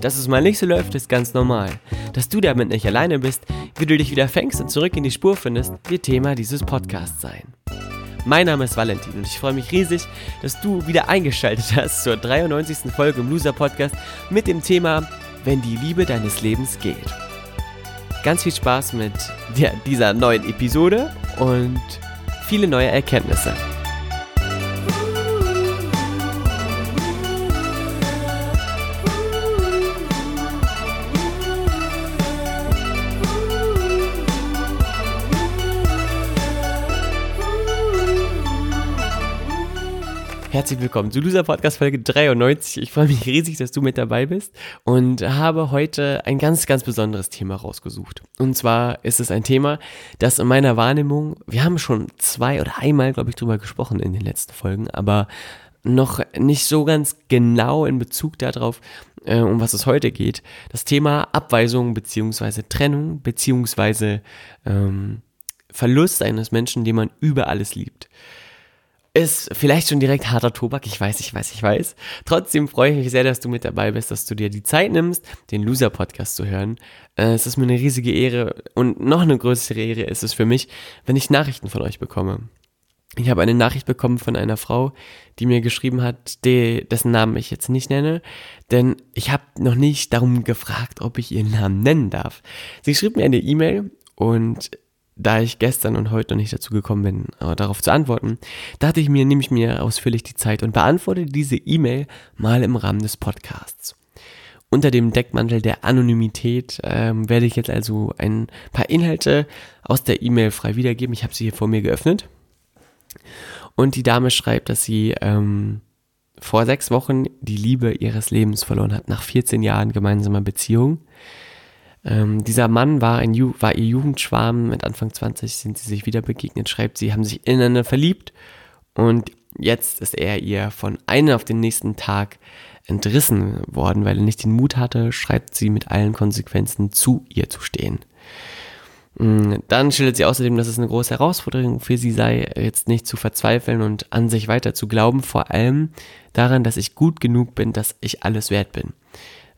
Dass es mal nicht so läuft, ist ganz normal. Dass du damit nicht alleine bist, wie du dich wieder fängst und zurück in die Spur findest, wird Thema dieses Podcasts sein. Mein Name ist Valentin und ich freue mich riesig, dass du wieder eingeschaltet hast zur 93. Folge im Loser Podcast mit dem Thema Wenn die Liebe deines Lebens geht. Ganz viel Spaß mit dieser neuen Episode und viele neue Erkenntnisse. Herzlich willkommen zu Loser Podcast Folge 93. Ich freue mich riesig, dass du mit dabei bist und habe heute ein ganz, ganz besonderes Thema rausgesucht. Und zwar ist es ein Thema, das in meiner Wahrnehmung, wir haben schon zwei oder einmal, glaube ich, drüber gesprochen in den letzten Folgen, aber noch nicht so ganz genau in Bezug darauf, äh, um was es heute geht. Das Thema Abweisung beziehungsweise Trennung beziehungsweise ähm, Verlust eines Menschen, den man über alles liebt. Ist vielleicht schon direkt harter Tobak, ich weiß, ich weiß, ich weiß. Trotzdem freue ich mich sehr, dass du mit dabei bist, dass du dir die Zeit nimmst, den Loser-Podcast zu hören. Äh, es ist mir eine riesige Ehre und noch eine größere Ehre ist es für mich, wenn ich Nachrichten von euch bekomme. Ich habe eine Nachricht bekommen von einer Frau, die mir geschrieben hat, die, dessen Namen ich jetzt nicht nenne, denn ich habe noch nicht darum gefragt, ob ich ihren Namen nennen darf. Sie schrieb mir eine E-Mail und da ich gestern und heute noch nicht dazu gekommen bin, äh, darauf zu antworten, dachte ich mir, nehme ich mir ausführlich die Zeit und beantworte diese E-Mail mal im Rahmen des Podcasts. Unter dem Deckmantel der Anonymität ähm, werde ich jetzt also ein paar Inhalte aus der E-Mail frei wiedergeben. Ich habe sie hier vor mir geöffnet. Und die Dame schreibt, dass sie ähm, vor sechs Wochen die Liebe ihres Lebens verloren hat, nach 14 Jahren gemeinsamer Beziehung. Ähm, dieser Mann war, ein Ju war ihr Jugendschwarm, mit Anfang 20 sind sie sich wieder begegnet, schreibt sie, haben sich ineinander verliebt und jetzt ist er ihr von einem auf den nächsten Tag entrissen worden, weil er nicht den Mut hatte, schreibt sie mit allen Konsequenzen zu ihr zu stehen. Mm, dann schildert sie außerdem, dass es eine große Herausforderung für sie sei, jetzt nicht zu verzweifeln und an sich weiter zu glauben, vor allem daran, dass ich gut genug bin, dass ich alles wert bin.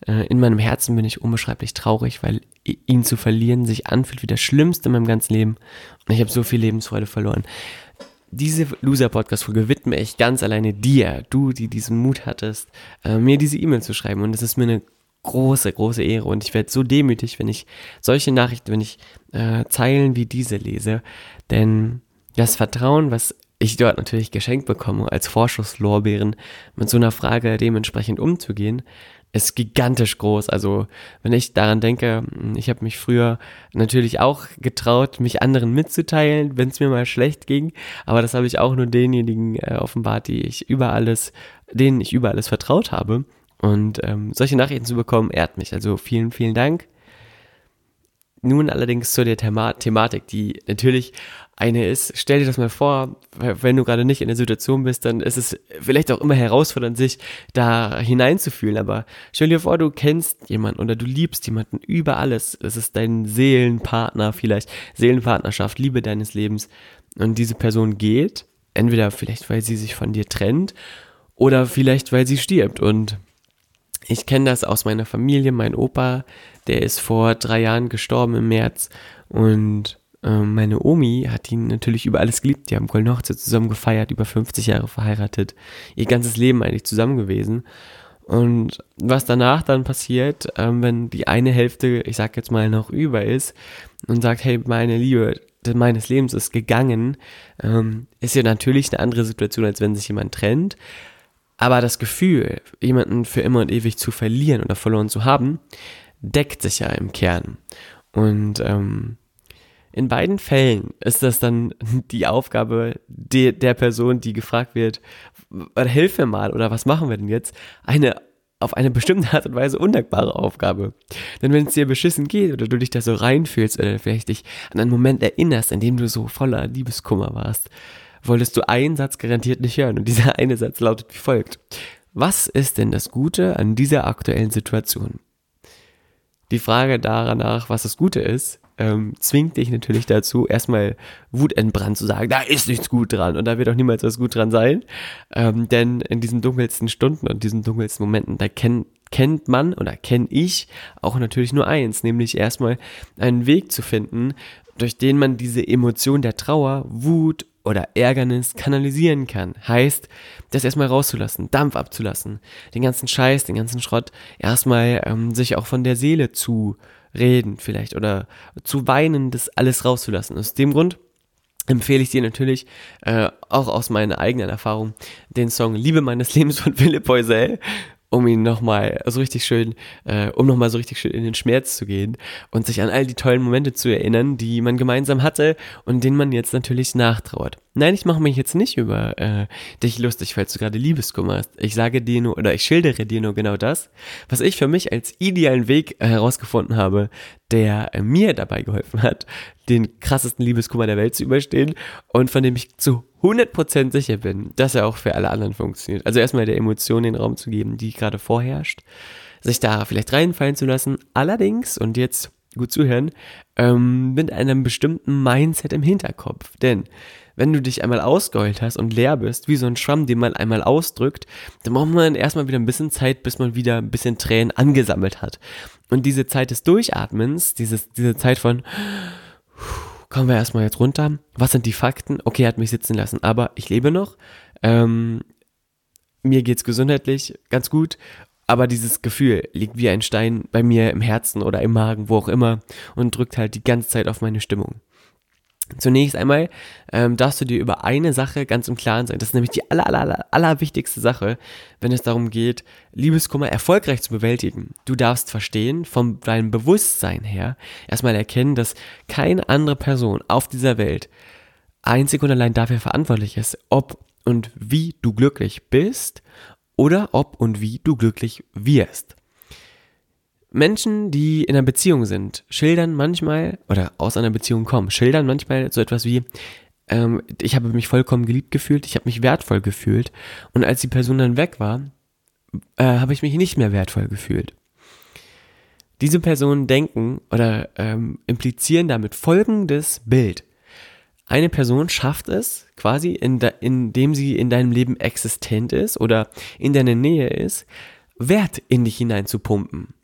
Äh, in meinem Herzen bin ich unbeschreiblich traurig, weil ihn zu verlieren sich anfühlt wie das Schlimmste in meinem ganzen Leben. Und ich habe so viel Lebensfreude verloren. Diese Loser-Podcast-Folge widme ich ganz alleine dir, du, die diesen Mut hattest, äh, mir diese E-Mail zu schreiben. Und es ist mir eine große, große Ehre. Und ich werde so demütig, wenn ich solche Nachrichten, wenn ich äh, Zeilen wie diese lese. Denn das Vertrauen, was ich dort natürlich geschenkt bekomme, als Vorschusslorbeeren, mit so einer Frage dementsprechend umzugehen, ist gigantisch groß. Also wenn ich daran denke, ich habe mich früher natürlich auch getraut, mich anderen mitzuteilen, wenn es mir mal schlecht ging. Aber das habe ich auch nur denjenigen äh, offenbart, die ich über alles, denen ich über alles vertraut habe. Und ähm, solche Nachrichten zu bekommen, ehrt mich. Also vielen, vielen Dank. Nun allerdings zu der Thema Thematik, die natürlich eine ist, stell dir das mal vor, wenn du gerade nicht in der Situation bist, dann ist es vielleicht auch immer herausfordernd, sich da hineinzufühlen. Aber stell dir vor, du kennst jemanden oder du liebst jemanden über alles. Es ist dein Seelenpartner vielleicht, Seelenpartnerschaft, Liebe deines Lebens. Und diese Person geht, entweder vielleicht, weil sie sich von dir trennt oder vielleicht, weil sie stirbt. Und ich kenne das aus meiner Familie. Mein Opa, der ist vor drei Jahren gestorben im März und ähm, meine Omi hat ihn natürlich über alles geliebt. Die haben Golden Hochzeit zusammen gefeiert, über 50 Jahre verheiratet, ihr ganzes Leben eigentlich zusammen gewesen. Und was danach dann passiert, ähm, wenn die eine Hälfte, ich sag jetzt mal, noch über ist und sagt, hey, meine Liebe meines Lebens ist gegangen, ähm, ist ja natürlich eine andere Situation, als wenn sich jemand trennt. Aber das Gefühl, jemanden für immer und ewig zu verlieren oder verloren zu haben, deckt sich ja im Kern. Und ähm, in beiden Fällen ist das dann die Aufgabe de, der Person, die gefragt wird, hilf mir mal oder was machen wir denn jetzt, eine auf eine bestimmte Art und Weise undankbare Aufgabe. Denn wenn es dir beschissen geht oder du dich da so reinfühlst oder vielleicht dich an einen Moment erinnerst, in dem du so voller Liebeskummer warst, wolltest du einen Satz garantiert nicht hören. Und dieser eine Satz lautet wie folgt. Was ist denn das Gute an dieser aktuellen Situation? Die Frage danach, was das Gute ist, ähm, zwingt dich natürlich dazu, erstmal wutentbrannt zu sagen, da ist nichts gut dran und da wird auch niemals was gut dran sein. Ähm, denn in diesen dunkelsten Stunden und diesen dunkelsten Momenten, da kenn, kennt man oder kenne ich auch natürlich nur eins, nämlich erstmal einen Weg zu finden, durch den man diese Emotion der Trauer, Wut oder Ärgernis kanalisieren kann. Heißt, das erstmal rauszulassen, Dampf abzulassen, den ganzen Scheiß, den ganzen Schrott erstmal ähm, sich auch von der Seele zu reden vielleicht oder zu weinen, das alles rauszulassen. Aus dem Grund empfehle ich dir natürlich, äh, auch aus meiner eigenen Erfahrung, den Song Liebe meines Lebens von Philipp Poisel um ihn nochmal so richtig schön, äh, um nochmal so richtig schön in den Schmerz zu gehen und sich an all die tollen Momente zu erinnern, die man gemeinsam hatte und denen man jetzt natürlich nachtrauert. Nein, ich mache mich jetzt nicht über äh, dich lustig, falls du gerade Liebeskummer hast. Ich sage dir nur oder ich schildere dir nur genau das, was ich für mich als idealen Weg herausgefunden habe, der äh, mir dabei geholfen hat, den krassesten Liebeskummer der Welt zu überstehen und von dem ich zu 100% sicher bin, dass er auch für alle anderen funktioniert. Also erstmal der Emotion den Raum zu geben, die gerade vorherrscht, sich da vielleicht reinfallen zu lassen. Allerdings, und jetzt gut zuhören, ähm, mit einem bestimmten Mindset im Hinterkopf. Denn wenn du dich einmal ausgeheult hast und leer bist, wie so ein Schwamm, den man einmal ausdrückt, dann braucht man erstmal wieder ein bisschen Zeit, bis man wieder ein bisschen Tränen angesammelt hat. Und diese Zeit des Durchatmens, dieses, diese Zeit von kommen wir erstmal jetzt runter. Was sind die Fakten? Okay, er hat mich sitzen lassen, aber ich lebe noch. Ähm, mir geht's gesundheitlich ganz gut, aber dieses Gefühl liegt wie ein Stein bei mir im Herzen oder im Magen, wo auch immer, und drückt halt die ganze Zeit auf meine Stimmung. Zunächst einmal ähm, darfst du dir über eine Sache ganz im Klaren sein. Das ist nämlich die aller, aller, aller, wichtigste Sache, wenn es darum geht, Liebeskummer erfolgreich zu bewältigen. Du darfst verstehen, von deinem Bewusstsein her, erstmal erkennen, dass keine andere Person auf dieser Welt einzig und allein dafür verantwortlich ist, ob und wie du glücklich bist oder ob und wie du glücklich wirst. Menschen, die in einer Beziehung sind, schildern manchmal, oder aus einer Beziehung kommen, schildern manchmal so etwas wie, ähm, ich habe mich vollkommen geliebt gefühlt, ich habe mich wertvoll gefühlt. Und als die Person dann weg war, äh, habe ich mich nicht mehr wertvoll gefühlt. Diese Personen denken oder ähm, implizieren damit folgendes Bild. Eine Person schafft es quasi, in de, indem sie in deinem Leben existent ist oder in deiner Nähe ist, Wert in dich hinein zu pumpen.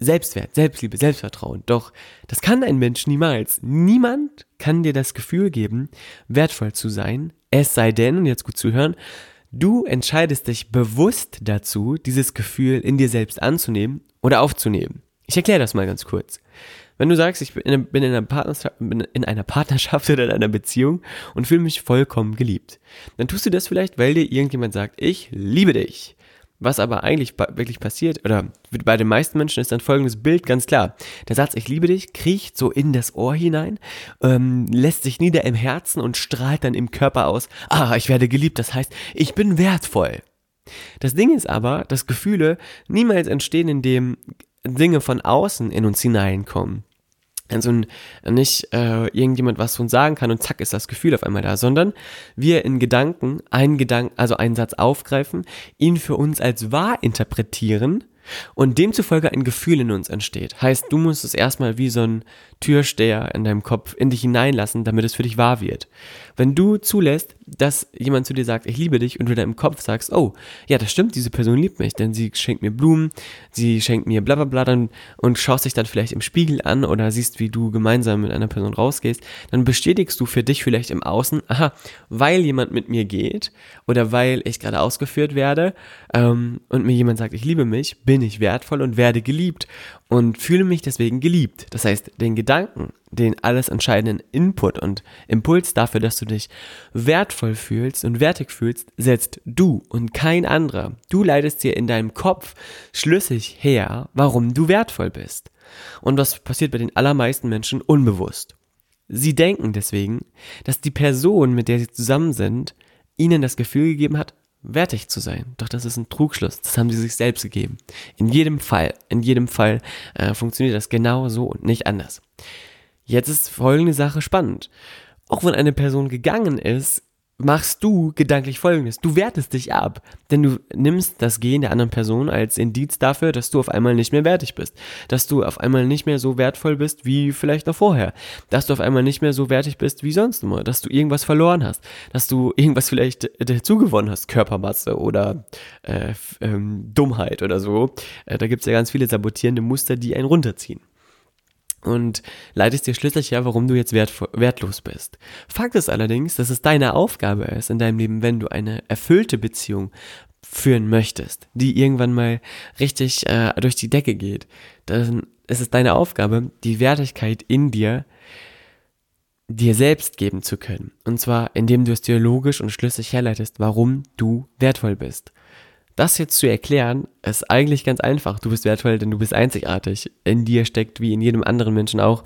Selbstwert, Selbstliebe, Selbstvertrauen. Doch das kann ein Mensch niemals. Niemand kann dir das Gefühl geben, wertvoll zu sein, es sei denn, und jetzt gut zuhören, du entscheidest dich bewusst dazu, dieses Gefühl in dir selbst anzunehmen oder aufzunehmen. Ich erkläre das mal ganz kurz. Wenn du sagst, ich bin in, einer bin in einer Partnerschaft oder in einer Beziehung und fühle mich vollkommen geliebt, dann tust du das vielleicht, weil dir irgendjemand sagt, ich liebe dich. Was aber eigentlich wirklich passiert, oder bei den meisten Menschen ist dann folgendes Bild ganz klar. Der Satz, ich liebe dich, kriecht so in das Ohr hinein, ähm, lässt sich nieder im Herzen und strahlt dann im Körper aus, ah, ich werde geliebt, das heißt, ich bin wertvoll. Das Ding ist aber, dass Gefühle niemals entstehen, indem Dinge von außen in uns hineinkommen also nicht äh, irgendjemand was von sagen kann und zack ist das Gefühl auf einmal da, sondern wir in Gedanken einen Gedanken, also einen Satz aufgreifen, ihn für uns als wahr interpretieren und demzufolge ein Gefühl in uns entsteht. Heißt, du musst es erstmal wie so ein Türsteher in deinem Kopf in dich hineinlassen, damit es für dich wahr wird. Wenn du zulässt, dass jemand zu dir sagt, ich liebe dich, und du dann im Kopf sagst, oh, ja, das stimmt, diese Person liebt mich, denn sie schenkt mir Blumen, sie schenkt mir bla bla bla dann, und schaust dich dann vielleicht im Spiegel an oder siehst, wie du gemeinsam mit einer Person rausgehst, dann bestätigst du für dich vielleicht im Außen, aha, weil jemand mit mir geht oder weil ich gerade ausgeführt werde ähm, und mir jemand sagt, ich liebe mich, bin ich wertvoll und werde geliebt und fühle mich deswegen geliebt. Das heißt, den Gedanken, den alles entscheidenden Input und Impuls dafür, dass du dich wertvoll fühlst und wertig fühlst, setzt du und kein anderer. Du leitest dir in deinem Kopf schlüssig her, warum du wertvoll bist. Und was passiert bei den allermeisten Menschen unbewusst. Sie denken deswegen, dass die Person, mit der sie zusammen sind, ihnen das Gefühl gegeben hat, wertig zu sein. Doch das ist ein Trugschluss. Das haben sie sich selbst gegeben. In jedem Fall, in jedem Fall äh, funktioniert das genau so und nicht anders. Jetzt ist folgende Sache spannend. Auch wenn eine Person gegangen ist, machst du gedanklich folgendes. Du wertest dich ab, denn du nimmst das Gehen der anderen Person als Indiz dafür, dass du auf einmal nicht mehr wertig bist, dass du auf einmal nicht mehr so wertvoll bist wie vielleicht noch vorher, dass du auf einmal nicht mehr so wertig bist wie sonst immer, dass du irgendwas verloren hast, dass du irgendwas vielleicht dazugewonnen hast, Körpermasse oder äh, ähm, Dummheit oder so. Äh, da gibt's ja ganz viele sabotierende Muster, die einen runterziehen und leitest dir schließlich ja, warum du jetzt wert, wertlos bist. Fakt ist allerdings, dass es deine Aufgabe ist in deinem Leben, wenn du eine erfüllte Beziehung führen möchtest, die irgendwann mal richtig äh, durch die Decke geht, dann ist es deine Aufgabe, die Wertigkeit in dir dir selbst geben zu können. Und zwar, indem du es dir logisch und schlüssig herleitest, warum du wertvoll bist. Das jetzt zu erklären, ist eigentlich ganz einfach. Du bist wertvoll, denn du bist einzigartig. In dir steckt, wie in jedem anderen Menschen auch,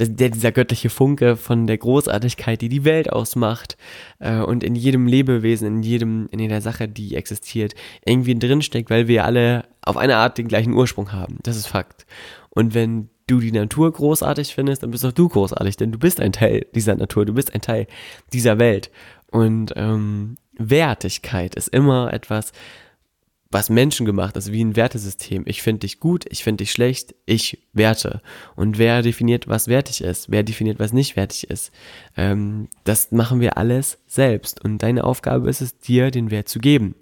der, dieser göttliche Funke von der Großartigkeit, die die Welt ausmacht äh, und in jedem Lebewesen, in jedem, in jeder Sache, die existiert, irgendwie drinsteckt, weil wir alle auf eine Art den gleichen Ursprung haben. Das ist Fakt. Und wenn du die Natur großartig findest, dann bist auch du großartig, denn du bist ein Teil dieser Natur, du bist ein Teil dieser Welt. Und ähm, Wertigkeit ist immer etwas, was Menschen gemacht ist, wie ein Wertesystem. Ich finde dich gut, ich finde dich schlecht, ich werte. Und wer definiert, was wertig ist, wer definiert, was nicht wertig ist, ähm, das machen wir alles selbst. Und deine Aufgabe ist es, dir den Wert zu geben.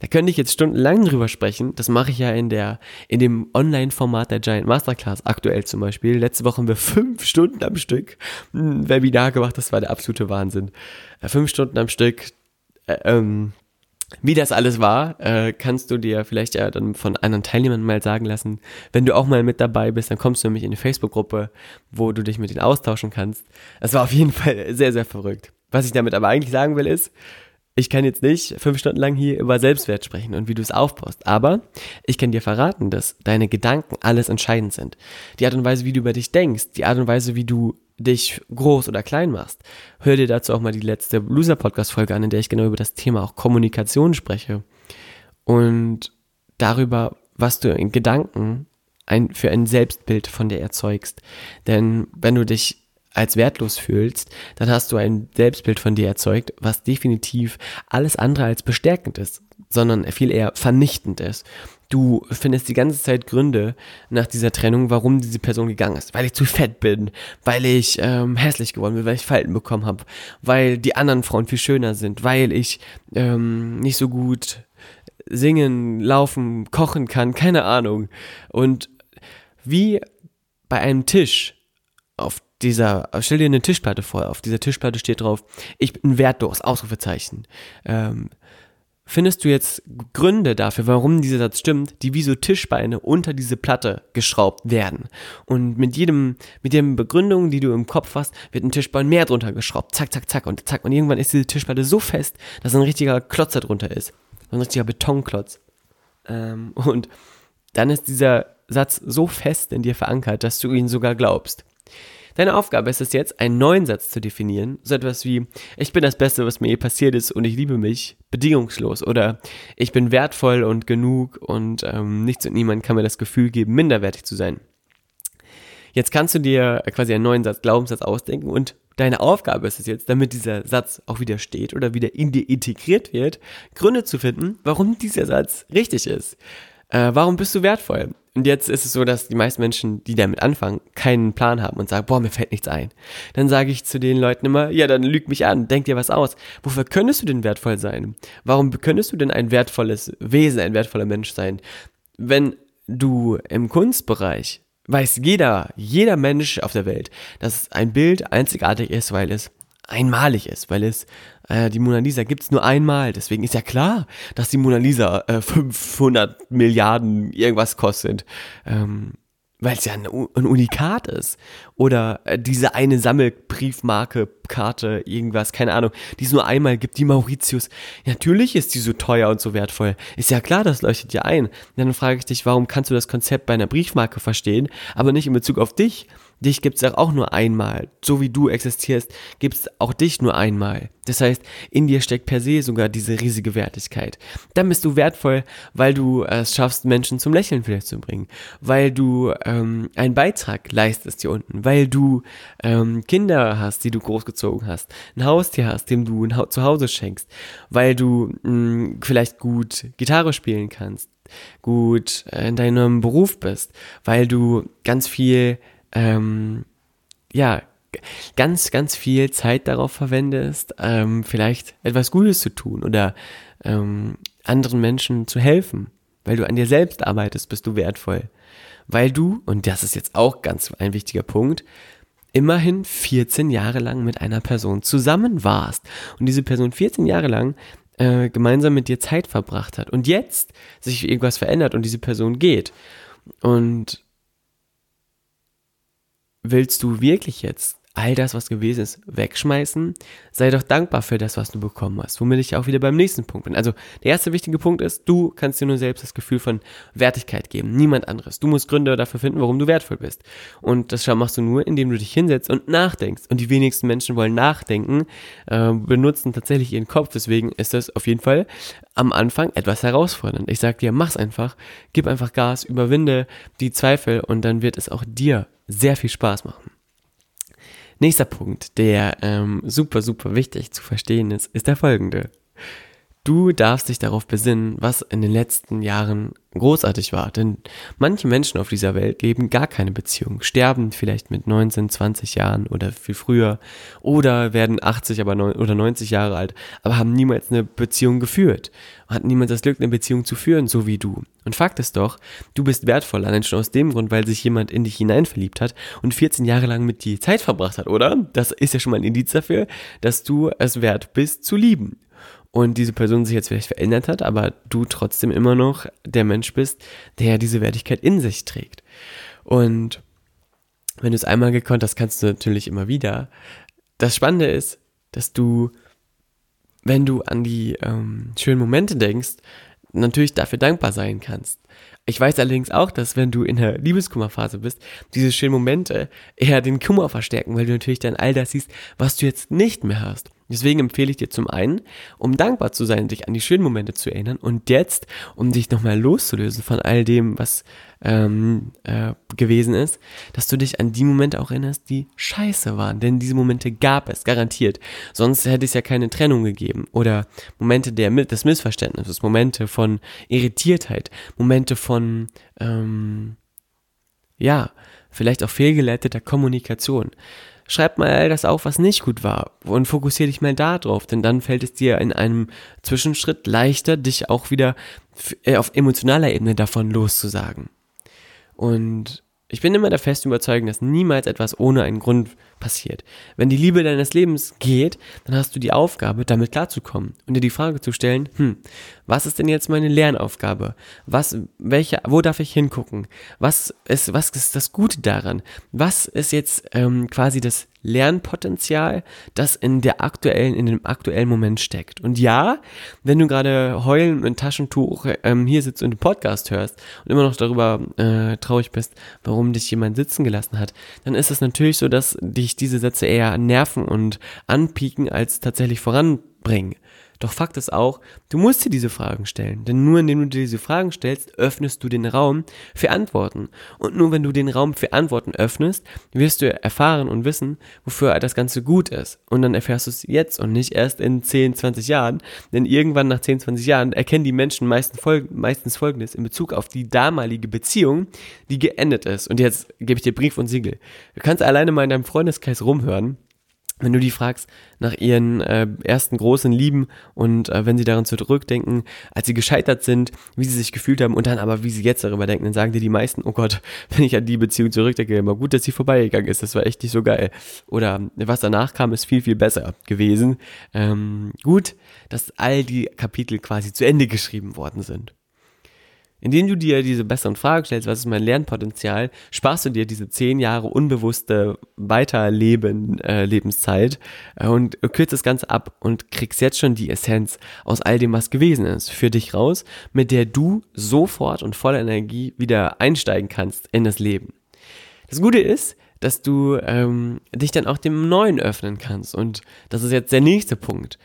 Da könnte ich jetzt stundenlang drüber sprechen. Das mache ich ja in der, in dem Online-Format der Giant Masterclass aktuell zum Beispiel. Letzte Woche haben wir fünf Stunden am Stück ein Webinar gemacht. Das war der absolute Wahnsinn. Äh, fünf Stunden am Stück. Äh, ähm, wie das alles war, äh, kannst du dir vielleicht ja dann von anderen Teilnehmern mal sagen lassen. Wenn du auch mal mit dabei bist, dann kommst du nämlich in eine Facebook-Gruppe, wo du dich mit denen austauschen kannst. Es war auf jeden Fall sehr, sehr verrückt. Was ich damit aber eigentlich sagen will, ist, ich kann jetzt nicht fünf Stunden lang hier über Selbstwert sprechen und wie du es aufbaust, aber ich kann dir verraten, dass deine Gedanken alles entscheidend sind. Die Art und Weise, wie du über dich denkst, die Art und Weise, wie du dich groß oder klein machst. Hör dir dazu auch mal die letzte Loser-Podcast-Folge an, in der ich genau über das Thema auch Kommunikation spreche. Und darüber, was du in Gedanken ein, für ein Selbstbild von dir erzeugst. Denn wenn du dich als wertlos fühlst, dann hast du ein Selbstbild von dir erzeugt, was definitiv alles andere als bestärkend ist, sondern viel eher vernichtend ist du findest die ganze Zeit Gründe nach dieser Trennung, warum diese Person gegangen ist. Weil ich zu fett bin, weil ich ähm, hässlich geworden bin, weil ich Falten bekommen habe, weil die anderen Frauen viel schöner sind, weil ich ähm, nicht so gut singen, laufen, kochen kann, keine Ahnung. Und wie bei einem Tisch auf dieser, stell dir eine Tischplatte vor, auf dieser Tischplatte steht drauf, ich bin wertlos, Ausrufezeichen. Ähm, findest du jetzt Gründe dafür, warum dieser Satz stimmt, die wie so Tischbeine unter diese Platte geschraubt werden. Und mit jedem, mit der Begründung, die du im Kopf hast, wird ein Tischbein mehr drunter geschraubt. Zack, zack, zack und zack. Und irgendwann ist diese Tischplatte so fest, dass ein richtiger Klotz da drunter ist. Ein richtiger Betonklotz. Ähm, und dann ist dieser Satz so fest in dir verankert, dass du ihn sogar glaubst. Deine Aufgabe ist es jetzt, einen neuen Satz zu definieren. So etwas wie, ich bin das Beste, was mir je passiert ist und ich liebe mich, bedingungslos. Oder ich bin wertvoll und genug und ähm, nichts und niemand kann mir das Gefühl geben, minderwertig zu sein. Jetzt kannst du dir quasi einen neuen Satz, Glaubenssatz ausdenken und deine Aufgabe ist es jetzt, damit dieser Satz auch wieder steht oder wieder in dir integriert wird, Gründe zu finden, warum dieser Satz richtig ist. Äh, warum bist du wertvoll? Und jetzt ist es so, dass die meisten Menschen, die damit anfangen, keinen Plan haben und sagen, boah, mir fällt nichts ein. Dann sage ich zu den Leuten immer, ja, dann lüg mich an, denk dir was aus. Wofür könntest du denn wertvoll sein? Warum könntest du denn ein wertvolles Wesen, ein wertvoller Mensch sein? Wenn du im Kunstbereich weiß jeder, jeder Mensch auf der Welt, dass ein Bild einzigartig ist, weil es einmalig ist, weil es äh, die Mona Lisa gibt's nur einmal. Deswegen ist ja klar, dass die Mona Lisa äh, 500 Milliarden irgendwas kostet. Ähm, weil es ja ein, ein, Unikat ist. Oder äh, diese eine Sammelbriefmarke, Karte, irgendwas, keine Ahnung, die es nur einmal gibt, die Mauritius. Natürlich ist die so teuer und so wertvoll. Ist ja klar, das leuchtet dir ein. Dann frage ich dich, warum kannst du das Konzept bei einer Briefmarke verstehen, aber nicht in Bezug auf dich? Dich gibt es auch nur einmal. So wie du existierst, gibt es auch dich nur einmal. Das heißt, in dir steckt per se sogar diese riesige Wertigkeit. Dann bist du wertvoll, weil du es schaffst, Menschen zum Lächeln vielleicht zu bringen, weil du ähm, einen Beitrag leistest hier unten, weil du ähm, Kinder hast, die du großgezogen hast, ein Haustier hast, dem du ein ha Zuhause schenkst, weil du mh, mm, vielleicht gut Gitarre spielen kannst, gut in deinem Beruf bist, weil du ganz viel ähm, ja, ganz, ganz viel Zeit darauf verwendest, ähm, vielleicht etwas Gutes zu tun oder ähm, anderen Menschen zu helfen. Weil du an dir selbst arbeitest, bist du wertvoll. Weil du, und das ist jetzt auch ganz ein wichtiger Punkt, immerhin 14 Jahre lang mit einer Person zusammen warst. Und diese Person 14 Jahre lang äh, gemeinsam mit dir Zeit verbracht hat. Und jetzt sich irgendwas verändert und diese Person geht. Und willst du wirklich jetzt all das, was gewesen ist, wegschmeißen? Sei doch dankbar für das, was du bekommen hast, womit ich auch wieder beim nächsten Punkt bin. Also der erste wichtige Punkt ist, du kannst dir nur selbst das Gefühl von Wertigkeit geben, niemand anderes. Du musst Gründe dafür finden, warum du wertvoll bist. Und das machst du nur, indem du dich hinsetzt und nachdenkst. Und die wenigsten Menschen wollen nachdenken, äh, benutzen tatsächlich ihren Kopf. Deswegen ist das auf jeden Fall am Anfang etwas herausfordernd. Ich sag dir, mach's einfach, gib einfach Gas, überwinde die Zweifel und dann wird es auch dir sehr viel Spaß machen. Nächster Punkt, der ähm, super, super wichtig zu verstehen ist, ist der folgende. Du darfst dich darauf besinnen, was in den letzten Jahren großartig war. Denn manche Menschen auf dieser Welt leben gar keine Beziehung, sterben vielleicht mit 19, 20 Jahren oder viel früher oder werden 80 aber oder 90 Jahre alt, aber haben niemals eine Beziehung geführt. Hatten niemals das Glück, eine Beziehung zu führen, so wie du. Und Fakt ist doch, du bist wertvoll, allein schon aus dem Grund, weil sich jemand in dich hinein verliebt hat und 14 Jahre lang mit dir Zeit verbracht hat, oder? Das ist ja schon mal ein Indiz dafür, dass du es wert bist zu lieben und diese Person sich jetzt vielleicht verändert hat, aber du trotzdem immer noch der Mensch bist, der diese Wertigkeit in sich trägt. Und wenn du es einmal gekonnt hast, kannst du natürlich immer wieder. Das Spannende ist, dass du, wenn du an die ähm, schönen Momente denkst, natürlich dafür dankbar sein kannst. Ich weiß allerdings auch, dass wenn du in der Liebeskummerphase bist, diese schönen Momente eher den Kummer verstärken, weil du natürlich dann all das siehst, was du jetzt nicht mehr hast. Deswegen empfehle ich dir zum einen, um dankbar zu sein, dich an die schönen Momente zu erinnern und jetzt, um dich nochmal loszulösen von all dem, was ähm, äh, gewesen ist, dass du dich an die Momente auch erinnerst, die scheiße waren. Denn diese Momente gab es, garantiert. Sonst hätte es ja keine Trennung gegeben. Oder Momente der, des Missverständnisses, Momente von Irritiertheit, Momente von, ähm, ja, vielleicht auch fehlgeleiteter Kommunikation. Schreib mal all das auf, was nicht gut war und fokussiere dich mal da drauf, denn dann fällt es dir in einem Zwischenschritt leichter, dich auch wieder äh, auf emotionaler Ebene davon loszusagen. Und ich bin immer der festen Überzeugung, dass niemals etwas ohne einen Grund passiert. Wenn die Liebe deines Lebens geht, dann hast du die Aufgabe, damit klarzukommen und dir die Frage zu stellen, hm, was ist denn jetzt meine Lernaufgabe? Was, welche, wo darf ich hingucken? Was ist, was ist das Gute daran? Was ist jetzt ähm, quasi das Lernpotenzial, das in der aktuellen, in dem aktuellen Moment steckt. Und ja, wenn du gerade heulen mit Taschentuch ähm, hier sitzt und den Podcast hörst und immer noch darüber äh, traurig bist, warum dich jemand sitzen gelassen hat, dann ist es natürlich so, dass dich diese Sätze eher nerven und anpieken als tatsächlich voranbringen. Doch Fakt ist auch, du musst dir diese Fragen stellen. Denn nur indem du dir diese Fragen stellst, öffnest du den Raum für Antworten. Und nur wenn du den Raum für Antworten öffnest, wirst du erfahren und wissen, wofür das Ganze gut ist. Und dann erfährst du es jetzt und nicht erst in 10, 20 Jahren. Denn irgendwann nach 10, 20 Jahren erkennen die Menschen meistens, folg meistens Folgendes in Bezug auf die damalige Beziehung, die geendet ist. Und jetzt gebe ich dir Brief und Siegel. Du kannst alleine mal in deinem Freundeskreis rumhören wenn du die fragst nach ihren äh, ersten großen Lieben und äh, wenn sie daran zurückdenken, als sie gescheitert sind, wie sie sich gefühlt haben und dann aber, wie sie jetzt darüber denken, dann sagen dir die meisten, oh Gott, wenn ich an die Beziehung zurückdenke, immer gut, dass sie vorbeigegangen ist, das war echt nicht so geil. Oder was danach kam, ist viel, viel besser gewesen. Ähm, gut, dass all die Kapitel quasi zu Ende geschrieben worden sind. Indem du dir diese besseren Fragen stellst, was ist mein Lernpotenzial, sparst du dir diese zehn Jahre unbewusste Weiterleben, äh, Lebenszeit äh, und kürzt das Ganze ab und kriegst jetzt schon die Essenz aus all dem, was gewesen ist, für dich raus, mit der du sofort und voller Energie wieder einsteigen kannst in das Leben. Das Gute ist, dass du ähm, dich dann auch dem Neuen öffnen kannst. Und das ist jetzt der nächste Punkt.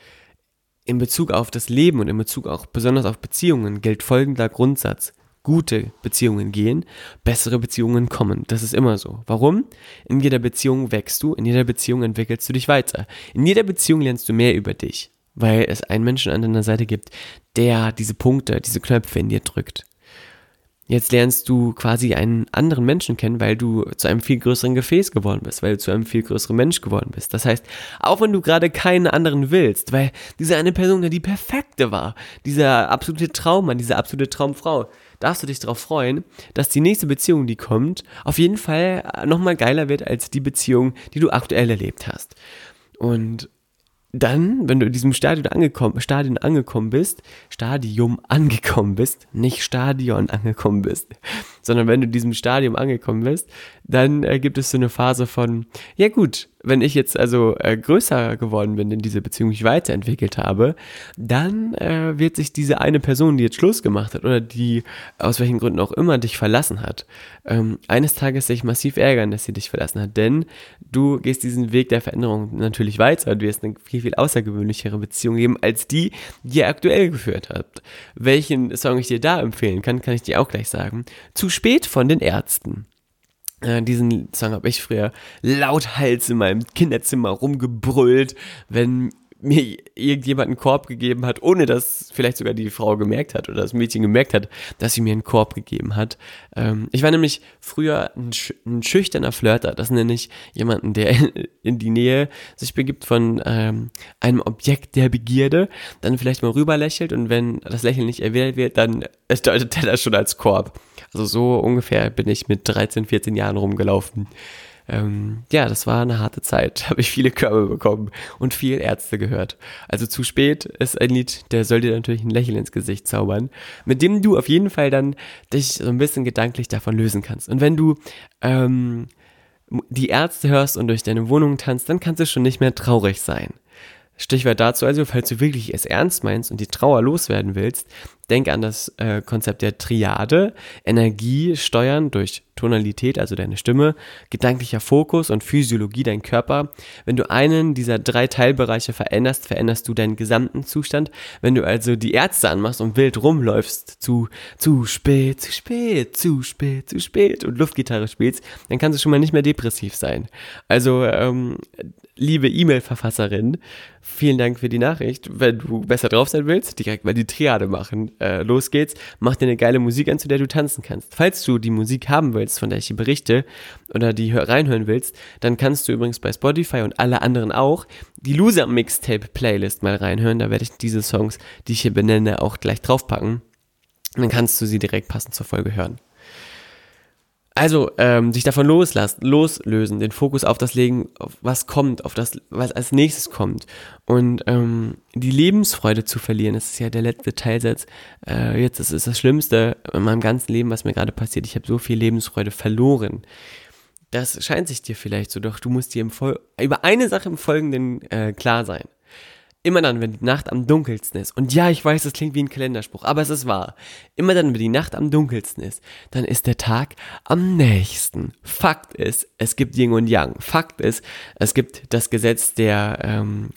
In Bezug auf das Leben und in Bezug auch besonders auf Beziehungen gilt folgender Grundsatz. Gute Beziehungen gehen, bessere Beziehungen kommen. Das ist immer so. Warum? In jeder Beziehung wächst du, in jeder Beziehung entwickelst du dich weiter. In jeder Beziehung lernst du mehr über dich, weil es einen Menschen an deiner Seite gibt, der diese Punkte, diese Knöpfe in dir drückt. Jetzt lernst du quasi einen anderen Menschen kennen, weil du zu einem viel größeren Gefäß geworden bist, weil du zu einem viel größeren Mensch geworden bist. Das heißt, auch wenn du gerade keinen anderen willst, weil diese eine Person die perfekte war, dieser absolute Traummann, diese absolute Traumfrau, darfst du dich darauf freuen, dass die nächste Beziehung, die kommt, auf jeden Fall nochmal geiler wird als die Beziehung, die du aktuell erlebt hast. Und dann, wenn du in diesem Stadion angekommen, Stadion angekommen bist, Stadium angekommen bist, nicht Stadion angekommen bist, sondern wenn du in diesem Stadium angekommen bist, dann äh, gibt es so eine Phase von, ja gut, wenn ich jetzt also äh, größer geworden bin, in dieser Beziehung mich weiterentwickelt habe, dann äh, wird sich diese eine Person, die jetzt Schluss gemacht hat oder die aus welchen Gründen auch immer dich verlassen hat, ähm, eines Tages sich massiv ärgern, dass sie dich verlassen hat. Denn du gehst diesen Weg der Veränderung natürlich weiter und wirst eine viel, viel außergewöhnlichere Beziehung geben, als die, die ihr aktuell geführt habt. Welchen Song ich dir da empfehlen kann, kann ich dir auch gleich sagen. Zu spät von den Ärzten. Äh, diesen Song habe ich früher lauthals in meinem Kinderzimmer rumgebrüllt, wenn mir irgendjemand einen Korb gegeben hat, ohne dass vielleicht sogar die Frau gemerkt hat oder das Mädchen gemerkt hat, dass sie mir einen Korb gegeben hat. Ähm, ich war nämlich früher ein, ein, schüchterner Flirter. Das nenne ich jemanden, der in, die Nähe sich begibt von ähm, einem Objekt der Begierde, dann vielleicht mal rüber lächelt und wenn das Lächeln nicht erwähnt wird, dann deutet er das schon als Korb. Also so ungefähr bin ich mit 13, 14 Jahren rumgelaufen ähm, ja, das war eine harte Zeit. Habe ich viele Körbe bekommen und viel Ärzte gehört. Also zu spät ist ein Lied, der soll dir natürlich ein Lächeln ins Gesicht zaubern, mit dem du auf jeden Fall dann dich so ein bisschen gedanklich davon lösen kannst. Und wenn du ähm, die Ärzte hörst und durch deine Wohnung tanzt, dann kannst du schon nicht mehr traurig sein. Stichwort dazu also, falls du wirklich es ernst meinst und die Trauer loswerden willst, denk an das äh, Konzept der Triade, Energie steuern durch Tonalität, also deine Stimme, gedanklicher Fokus und Physiologie, dein Körper. Wenn du einen dieser drei Teilbereiche veränderst, veränderst du deinen gesamten Zustand. Wenn du also die Ärzte anmachst und wild rumläufst, zu, zu spät, zu spät, zu spät, zu spät und Luftgitarre spielst, dann kannst du schon mal nicht mehr depressiv sein. Also ähm, liebe E-Mail-Verfasserin, vielen Dank für die Nachricht. Wenn du besser drauf sein willst, direkt mal die Triade machen. Äh, los geht's, mach dir eine geile Musik an, zu der du tanzen kannst. Falls du die Musik haben willst, von der ich hier berichte, oder die reinhören willst, dann kannst du übrigens bei Spotify und alle anderen auch die Loser Mixtape Playlist mal reinhören. Da werde ich diese Songs, die ich hier benenne, auch gleich draufpacken. dann kannst du sie direkt passend zur Folge hören. Also, ähm, sich davon loslassen, loslösen, den Fokus auf das legen, auf was kommt, auf das, was als nächstes kommt. Und ähm, die Lebensfreude zu verlieren, das ist ja der letzte Teilsatz. Äh, jetzt das ist das Schlimmste in meinem ganzen Leben, was mir gerade passiert. Ich habe so viel Lebensfreude verloren. Das scheint sich dir vielleicht so, doch du musst dir im Fol über eine Sache im Folgenden äh, klar sein. Immer dann, wenn die Nacht am dunkelsten ist, und ja, ich weiß, das klingt wie ein Kalenderspruch, aber es ist wahr. Immer dann, wenn die Nacht am dunkelsten ist, dann ist der Tag am nächsten. Fakt ist, es gibt Yin und Yang. Fakt ist, es gibt das Gesetz der, ähm,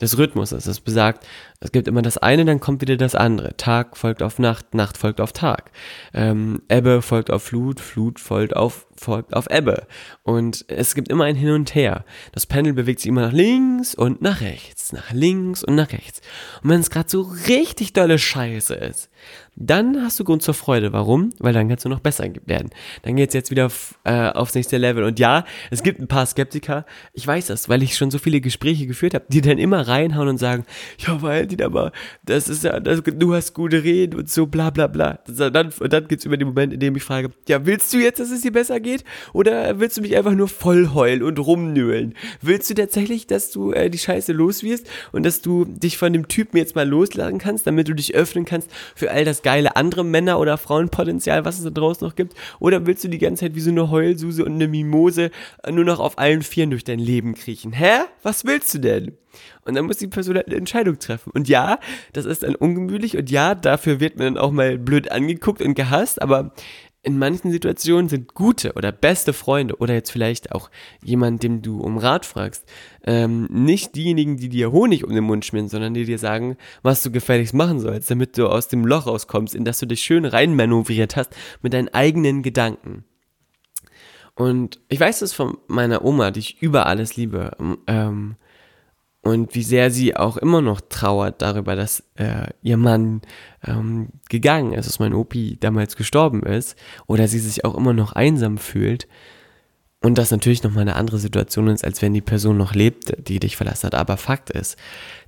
des Rhythmuses. Das besagt, es gibt immer das eine, dann kommt wieder das andere. Tag folgt auf Nacht, Nacht folgt auf Tag. Ähm, Ebbe folgt auf Flut, Flut folgt auf folgt auf Ebbe. Und es gibt immer ein Hin und Her. Das Pendel bewegt sich immer nach links und nach rechts, nach links und nach rechts. Und wenn es gerade so richtig dolle Scheiße ist, dann hast du Grund zur Freude. Warum? Weil dann kannst du noch besser werden. Dann geht's jetzt wieder äh, aufs nächste Level. Und ja, es gibt ein paar Skeptiker. Ich weiß das, weil ich schon so viele Gespräche geführt habe, die dann immer reinhauen und sagen, ja, weil die aber, das ist ja, das, du hast gute Reden und so, bla bla bla. Das, dann, und dann gibt's immer den Moment, in dem ich frage, ja, willst du jetzt, dass es dir besser geht? Oder willst du mich einfach nur voll heulen und rumnöhlen? Willst du tatsächlich, dass du äh, die Scheiße los wirst und dass du dich von dem Typen jetzt mal losladen kannst, damit du dich öffnen kannst für all das geile andere Männer- oder Frauenpotenzial, was es da draußen noch gibt? Oder willst du die ganze Zeit wie so eine Heulsuse und eine Mimose nur noch auf allen Vieren durch dein Leben kriechen? Hä? Was willst du denn? Und dann muss die Person halt eine Entscheidung treffen. Und ja, das ist dann ungemütlich und ja, dafür wird man dann auch mal blöd angeguckt und gehasst, aber in manchen Situationen sind gute oder beste Freunde oder jetzt vielleicht auch jemand, dem du um Rat fragst, ähm, nicht diejenigen, die dir Honig um den Mund schmieren, sondern die dir sagen, was du gefälligst machen sollst, damit du aus dem Loch rauskommst, in das du dich schön reinmanövriert hast mit deinen eigenen Gedanken. Und ich weiß das von meiner Oma, die ich über alles liebe. Ähm, und wie sehr sie auch immer noch trauert darüber, dass äh, ihr Mann ähm, gegangen ist, dass mein Opi damals gestorben ist oder sie sich auch immer noch einsam fühlt und das natürlich nochmal eine andere Situation ist, als wenn die Person noch lebt, die dich verlassen hat. Aber Fakt ist,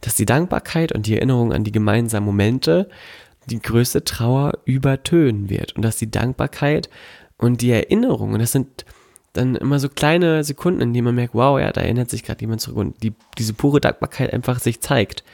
dass die Dankbarkeit und die Erinnerung an die gemeinsamen Momente die größte Trauer übertönen wird und dass die Dankbarkeit und die Erinnerung, und das sind dann immer so kleine Sekunden, in denen man merkt, wow, ja, da erinnert sich gerade jemand zurück und die, diese pure Dankbarkeit einfach sich zeigt.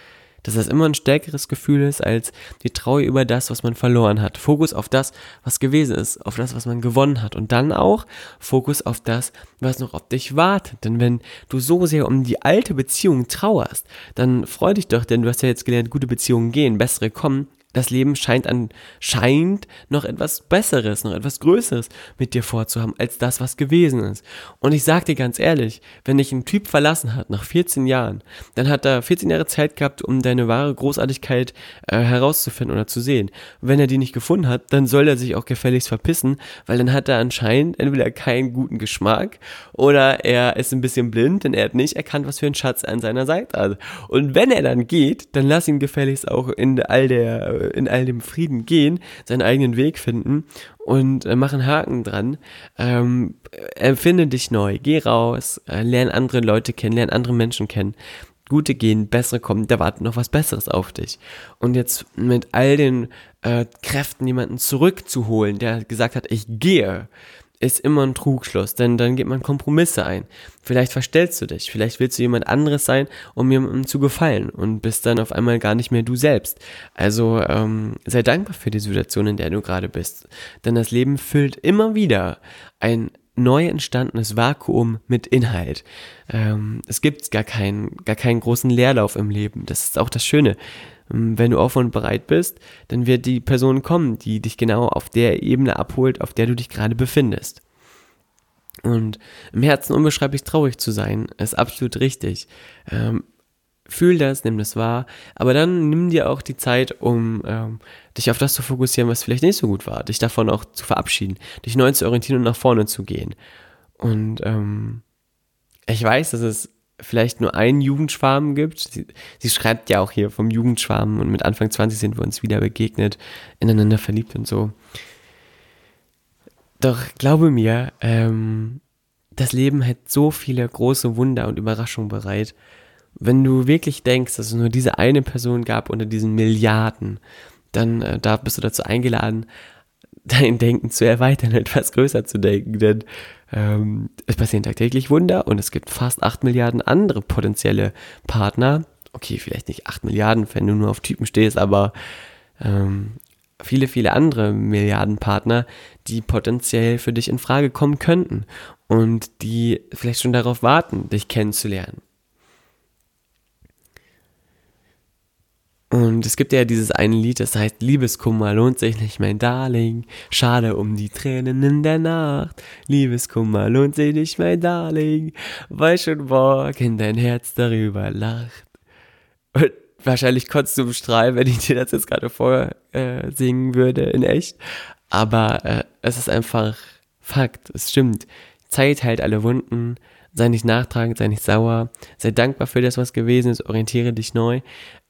Dass das immer ein stärkeres Gefühl ist als die Trauer über das, was man verloren hat. Fokus auf das, was gewesen ist, auf das, was man gewonnen hat. Und dann auch Fokus auf das, was noch auf dich wartet. Denn wenn du so sehr um die alte Beziehung trauerst, dann freu dich doch, denn du hast ja jetzt gelernt, gute Beziehungen gehen, bessere kommen das Leben scheint an, scheint noch etwas Besseres, noch etwas Größeres mit dir vorzuhaben, als das, was gewesen ist. Und ich sag dir ganz ehrlich, wenn dich ein Typ verlassen hat nach 14 Jahren, dann hat er 14 Jahre Zeit gehabt, um deine wahre Großartigkeit äh, herauszufinden oder zu sehen. wenn er die nicht gefunden hat, dann soll er sich auch gefälligst verpissen, weil dann hat er anscheinend entweder keinen guten Geschmack oder er ist ein bisschen blind, denn er hat nicht erkannt, was für ein Schatz an seiner Seite hat. Und wenn er dann geht, dann lass ihn gefälligst auch in all der äh, in all dem Frieden gehen, seinen eigenen Weg finden und äh, mach einen Haken dran. Ähm, empfinde dich neu, geh raus, äh, lern andere Leute kennen, lern andere Menschen kennen. Gute gehen, bessere kommen, da wartet noch was Besseres auf dich. Und jetzt mit all den äh, Kräften jemanden zurückzuholen, der gesagt hat, ich gehe, ist immer ein Trugschluss, denn dann geht man Kompromisse ein. Vielleicht verstellst du dich, vielleicht willst du jemand anderes sein, um jemandem zu gefallen und bist dann auf einmal gar nicht mehr du selbst. Also ähm, sei dankbar für die Situation, in der du gerade bist, denn das Leben füllt immer wieder ein neu entstandenes Vakuum mit Inhalt. Ähm, es gibt gar keinen, gar keinen großen Leerlauf im Leben. Das ist auch das Schöne. Ähm, wenn du offen und bereit bist, dann wird die Person kommen, die dich genau auf der Ebene abholt, auf der du dich gerade befindest. Und im Herzen unbeschreiblich traurig zu sein, ist absolut richtig. Ähm, fühl das, nimm das wahr, aber dann nimm dir auch die Zeit, um ähm, dich auf das zu fokussieren, was vielleicht nicht so gut war, dich davon auch zu verabschieden, dich neu zu orientieren und nach vorne zu gehen. Und ähm, ich weiß, dass es vielleicht nur einen Jugendschwarm gibt. Sie, sie, schreibt ja auch hier vom Jugendschwarm und mit Anfang 20 sind wir uns wieder begegnet, ineinander verliebt und so. Doch glaube mir, ähm, das Leben hat so viele große Wunder und Überraschungen bereit. Wenn du wirklich denkst, dass es nur diese eine Person gab unter diesen Milliarden, dann äh, da bist du dazu eingeladen, dein Denken zu erweitern, etwas größer zu denken, denn ähm, es passieren tagtäglich Wunder und es gibt fast 8 Milliarden andere potenzielle Partner. Okay, vielleicht nicht 8 Milliarden, wenn du nur auf Typen stehst, aber ähm, viele, viele andere Milliarden Partner, die potenziell für dich in Frage kommen könnten und die vielleicht schon darauf warten, dich kennenzulernen. Und es gibt ja dieses eine Lied, das heißt Liebeskummer lohnt sich nicht, mein Darling. Schade um die Tränen in der Nacht. Liebeskummer lohnt sich nicht, mein Darling. Weil schon morgen dein Herz darüber lacht. Und wahrscheinlich kotzt du im Strahl, wenn ich dir das jetzt gerade vorsingen äh, würde, in echt. Aber äh, es ist einfach Fakt, es stimmt. Zeit heilt alle Wunden. Sei nicht nachtragend, sei nicht sauer. Sei dankbar für das, was gewesen ist. Orientiere dich neu.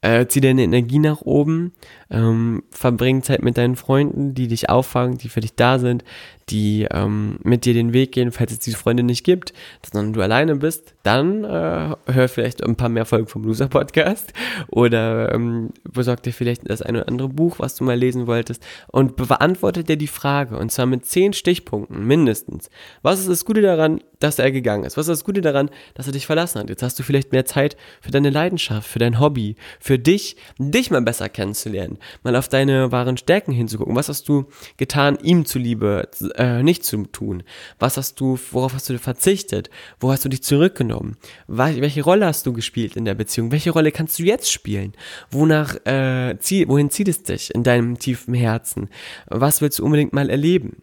Äh, zieh deine Energie nach oben, ähm, verbring Zeit mit deinen Freunden, die dich auffangen, die für dich da sind, die ähm, mit dir den Weg gehen, falls es diese Freunde nicht gibt, sondern du alleine bist, dann äh, hör vielleicht ein paar mehr Folgen vom Loser Podcast oder ähm, besorg dir vielleicht das eine oder andere Buch, was du mal lesen wolltest und beantworte dir die Frage und zwar mit zehn Stichpunkten mindestens. Was ist das Gute daran, dass er gegangen ist? Was ist das Gute daran, dass er dich verlassen hat? Jetzt hast du vielleicht mehr Zeit für deine Leidenschaft, für dein Hobby, für dich, dich mal besser kennenzulernen, mal auf deine wahren Stärken hinzugucken. Was hast du getan, ihm zuliebe, äh, nicht zu tun? Was hast du, worauf hast du verzichtet? Wo hast du dich zurückgenommen? Welche Rolle hast du gespielt in der Beziehung? Welche Rolle kannst du jetzt spielen? Wonach, äh, zieh, wohin zieht es dich in deinem tiefen Herzen? Was willst du unbedingt mal erleben?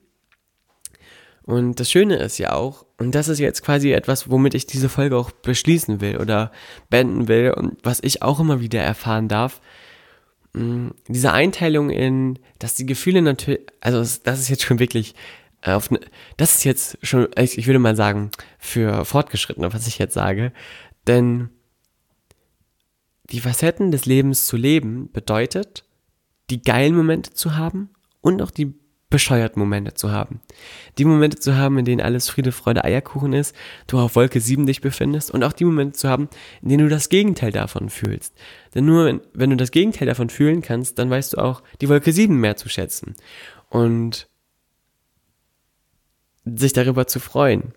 Und das Schöne ist ja auch, und das ist jetzt quasi etwas, womit ich diese Folge auch beschließen will oder beenden will und was ich auch immer wieder erfahren darf, mm, diese Einteilung in, dass die Gefühle natürlich, also das ist jetzt schon wirklich äh, auf, ne, das ist jetzt schon, ich würde mal sagen, für Fortgeschrittene, was ich jetzt sage, denn die Facetten des Lebens zu leben bedeutet, die geilen Momente zu haben und auch die bescheuerten Momente zu haben. Die Momente zu haben, in denen alles Friede, Freude, Eierkuchen ist, du auf Wolke 7 dich befindest und auch die Momente zu haben, in denen du das Gegenteil davon fühlst. Denn nur wenn, du das Gegenteil davon fühlen kannst, dann weißt du auch die Wolke 7 mehr zu schätzen. Und sich darüber zu freuen,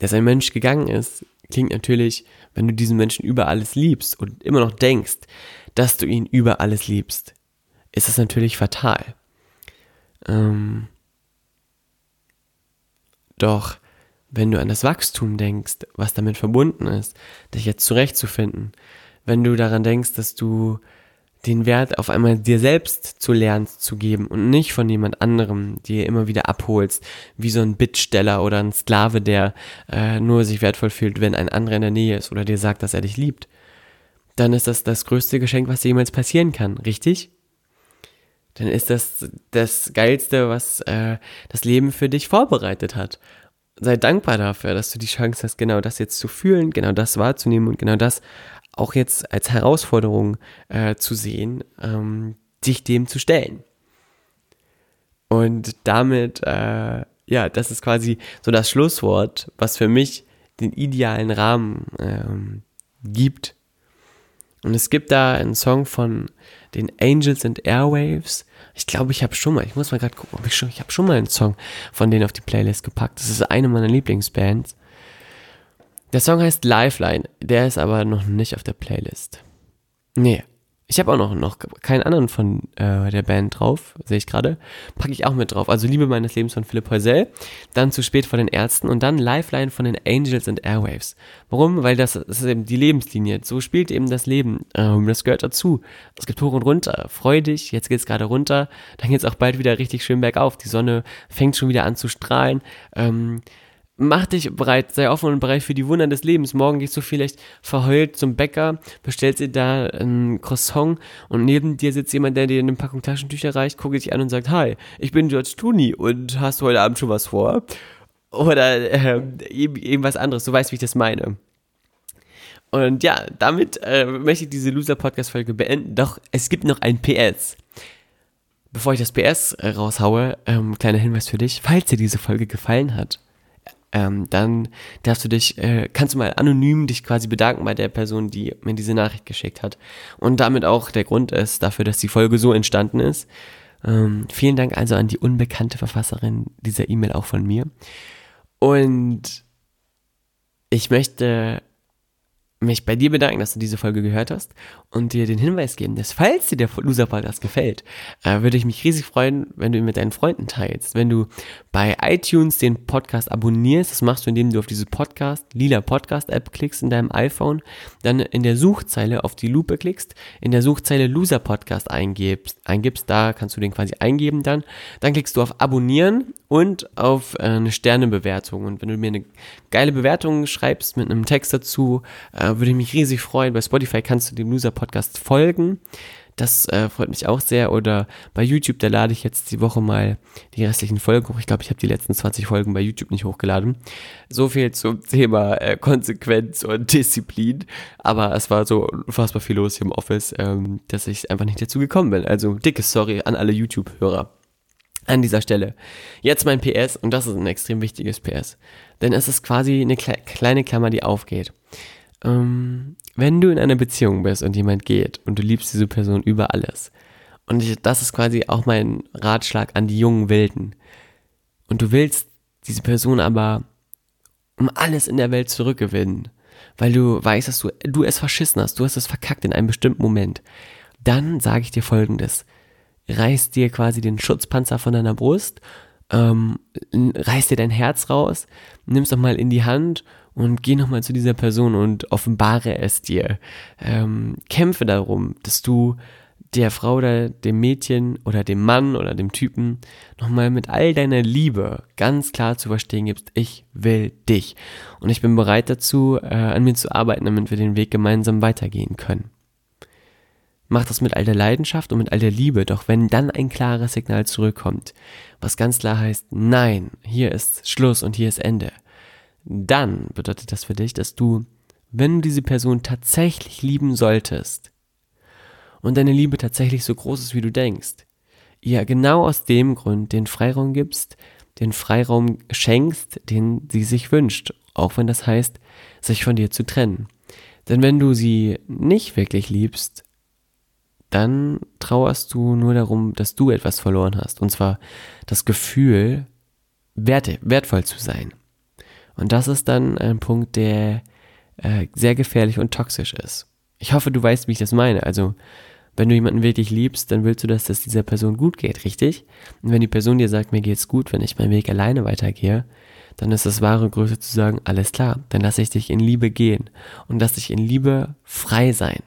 dass ein Mensch gegangen ist, klingt natürlich, wenn du diesen Menschen über alles liebst und immer noch denkst, dass du ihn über alles liebst, ist es natürlich fatal. Ähm, doch wenn du an das Wachstum denkst, was damit verbunden ist, dich jetzt zurechtzufinden, wenn du daran denkst, dass du den Wert auf einmal dir selbst zu lernen zu geben und nicht von jemand anderem dir immer wieder abholst, wie so ein Bittsteller oder ein Sklave, der äh, nur sich wertvoll fühlt, wenn ein anderer in der Nähe ist oder dir sagt, dass er dich liebt, dann ist das das größte Geschenk, was dir jemals passieren kann, richtig? Dann ist das das Geilste, was äh, das Leben für dich vorbereitet hat. Sei dankbar dafür, dass du die Chance hast, genau das jetzt zu fühlen, genau das wahrzunehmen und genau das auch jetzt als Herausforderung äh, zu sehen, ähm, sich dem zu stellen. Und damit, äh, ja, das ist quasi so das Schlusswort, was für mich den idealen Rahmen ähm, gibt. Und es gibt da einen Song von den Angels and Airwaves. Ich glaube, ich habe schon mal, ich muss mal gerade gucken, ob ich schon, ich habe schon mal einen Song von denen auf die Playlist gepackt. Das ist eine meiner Lieblingsbands. Der Song heißt Lifeline, der ist aber noch nicht auf der Playlist. Nee, ich habe auch noch, noch keinen anderen von äh, der Band drauf, sehe ich gerade. Packe ich auch mit drauf. Also Liebe meines Lebens von Philipp Heusel, dann Zu spät von den Ärzten und dann Lifeline von den Angels and Airwaves. Warum? Weil das, das ist eben die Lebenslinie. So spielt eben das Leben. Ähm, das gehört dazu. Es gibt hoch und runter. Freu dich, jetzt geht's gerade runter. Dann geht's auch bald wieder richtig schön bergauf. Die Sonne fängt schon wieder an zu strahlen. Ähm, mach dich bereit, sei offen und bereit für die Wunder des Lebens. Morgen gehst du vielleicht verheult zum Bäcker, bestellst dir da ein Croissant und neben dir sitzt jemand, der dir eine Packung Taschentücher reicht, guckt dich an und sagt, hi, ich bin George Tooney und hast du heute Abend schon was vor? Oder äh, irgendwas anderes, du weißt, wie ich das meine. Und ja, damit äh, möchte ich diese Loser-Podcast-Folge beenden. Doch es gibt noch ein PS. Bevor ich das PS äh, raushaue, ähm, kleiner Hinweis für dich, falls dir diese Folge gefallen hat ähm, dann darfst du dich, äh, kannst du mal anonym dich quasi bedanken bei der Person, die mir diese Nachricht geschickt hat. Und damit auch der Grund ist dafür, dass die Folge so entstanden ist. Ähm, vielen Dank also an die unbekannte Verfasserin dieser E-Mail auch von mir. Und ich möchte mich bei dir bedanken, dass du diese Folge gehört hast und dir den Hinweis geben, dass falls dir der Loser Podcast gefällt, äh, würde ich mich riesig freuen, wenn du ihn mit deinen Freunden teilst. Wenn du bei iTunes den Podcast abonnierst, das machst du, indem du auf diese Podcast, lila Podcast App klickst in deinem iPhone, dann in der Suchzeile auf die Lupe klickst, in der Suchzeile Loser Podcast eingibst, eingibst, da kannst du den quasi eingeben dann, dann klickst du auf Abonnieren und auf äh, eine Sternebewertung und wenn du mir eine geile Bewertung schreibst mit einem Text dazu, äh, würde ich mich riesig freuen. Bei Spotify kannst du dem Loser Podcast folgen. Das äh, freut mich auch sehr. Oder bei YouTube, da lade ich jetzt die Woche mal die restlichen Folgen hoch. Ich glaube, ich habe die letzten 20 Folgen bei YouTube nicht hochgeladen. So viel zum Thema äh, Konsequenz und Disziplin. Aber es war so unfassbar viel los hier im Office, ähm, dass ich einfach nicht dazu gekommen bin. Also dickes Sorry an alle YouTube-Hörer. An dieser Stelle. Jetzt mein PS, und das ist ein extrem wichtiges PS. Denn es ist quasi eine kleine Klammer, die aufgeht ähm, wenn du in einer Beziehung bist und jemand geht und du liebst diese Person über alles, und ich, das ist quasi auch mein Ratschlag an die jungen Wilden, und du willst diese Person aber um alles in der Welt zurückgewinnen, weil du weißt, dass du, du es verschissen hast, du hast es verkackt in einem bestimmten Moment, dann sage ich dir folgendes. Reiß dir quasi den Schutzpanzer von deiner Brust, ähm, reiß dir dein Herz raus, nimm's doch mal in die Hand und geh nochmal zu dieser Person und offenbare es dir. Ähm, kämpfe darum, dass du der Frau oder dem Mädchen oder dem Mann oder dem Typen nochmal mit all deiner Liebe ganz klar zu verstehen gibst, ich will dich. Und ich bin bereit dazu, äh, an mir zu arbeiten, damit wir den Weg gemeinsam weitergehen können. Mach das mit all der Leidenschaft und mit all der Liebe, doch wenn dann ein klares Signal zurückkommt, was ganz klar heißt, nein, hier ist Schluss und hier ist Ende, dann bedeutet das für dich, dass du, wenn du diese Person tatsächlich lieben solltest, und deine Liebe tatsächlich so groß ist, wie du denkst, ihr genau aus dem Grund den Freiraum gibst, den Freiraum schenkst, den sie sich wünscht, auch wenn das heißt, sich von dir zu trennen. Denn wenn du sie nicht wirklich liebst, dann trauerst du nur darum, dass du etwas verloren hast. Und zwar das Gefühl, wertvoll zu sein. Und das ist dann ein Punkt, der äh, sehr gefährlich und toxisch ist. Ich hoffe, du weißt, wie ich das meine. Also, wenn du jemanden wirklich liebst, dann willst du, dass es dieser Person gut geht, richtig? Und wenn die Person dir sagt, mir geht's gut, wenn ich meinen Weg alleine weitergehe, dann ist das wahre Größe zu sagen, alles klar, dann lasse ich dich in Liebe gehen und lass dich in Liebe frei sein.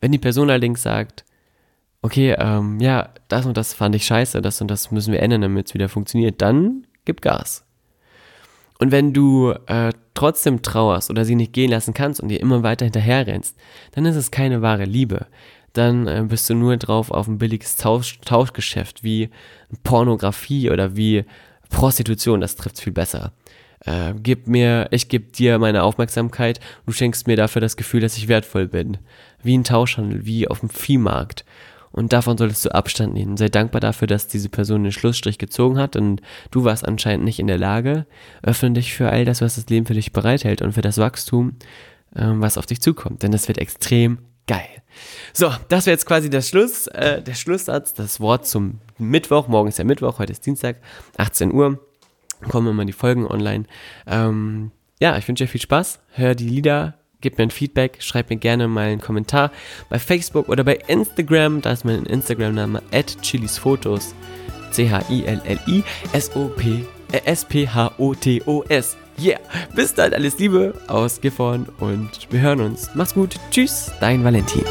Wenn die Person allerdings sagt, okay, ähm, ja, das und das fand ich scheiße, das und das müssen wir ändern, damit es wieder funktioniert, dann gib Gas. Und wenn du äh, trotzdem trauerst oder sie nicht gehen lassen kannst und ihr immer weiter hinterher rennst, dann ist es keine wahre Liebe. Dann äh, bist du nur drauf auf ein billiges Tausch Tauschgeschäft wie Pornografie oder wie Prostitution, das trifft viel besser. Äh, gib mir, ich gebe dir meine Aufmerksamkeit, du schenkst mir dafür das Gefühl, dass ich wertvoll bin. Wie ein Tauschhandel, wie auf dem Viehmarkt. Und davon solltest du Abstand nehmen. Sei dankbar dafür, dass diese Person den Schlussstrich gezogen hat und du warst anscheinend nicht in der Lage. Öffne dich für all das, was das Leben für dich bereithält und für das Wachstum, ähm, was auf dich zukommt. Denn das wird extrem geil. So, das wäre jetzt quasi der Schluss, äh, der Schlusssatz, das Wort zum Mittwoch. Morgen ist ja Mittwoch, heute ist Dienstag, 18 Uhr. Kommen immer die Folgen online. Ähm, ja, ich wünsche dir viel Spaß. Hör die Lieder gib mir ein Feedback, schreib mir gerne mal einen Kommentar bei Facebook oder bei Instagram. Da ist mein Instagram-Name at chilisfotos. C-H-I-L-L-I-S-O-P S-P-H-O-T-O-S. Yeah. Bis dann, alles Liebe aus Gifhorn und wir hören uns. Mach's gut. Tschüss, dein Valentin.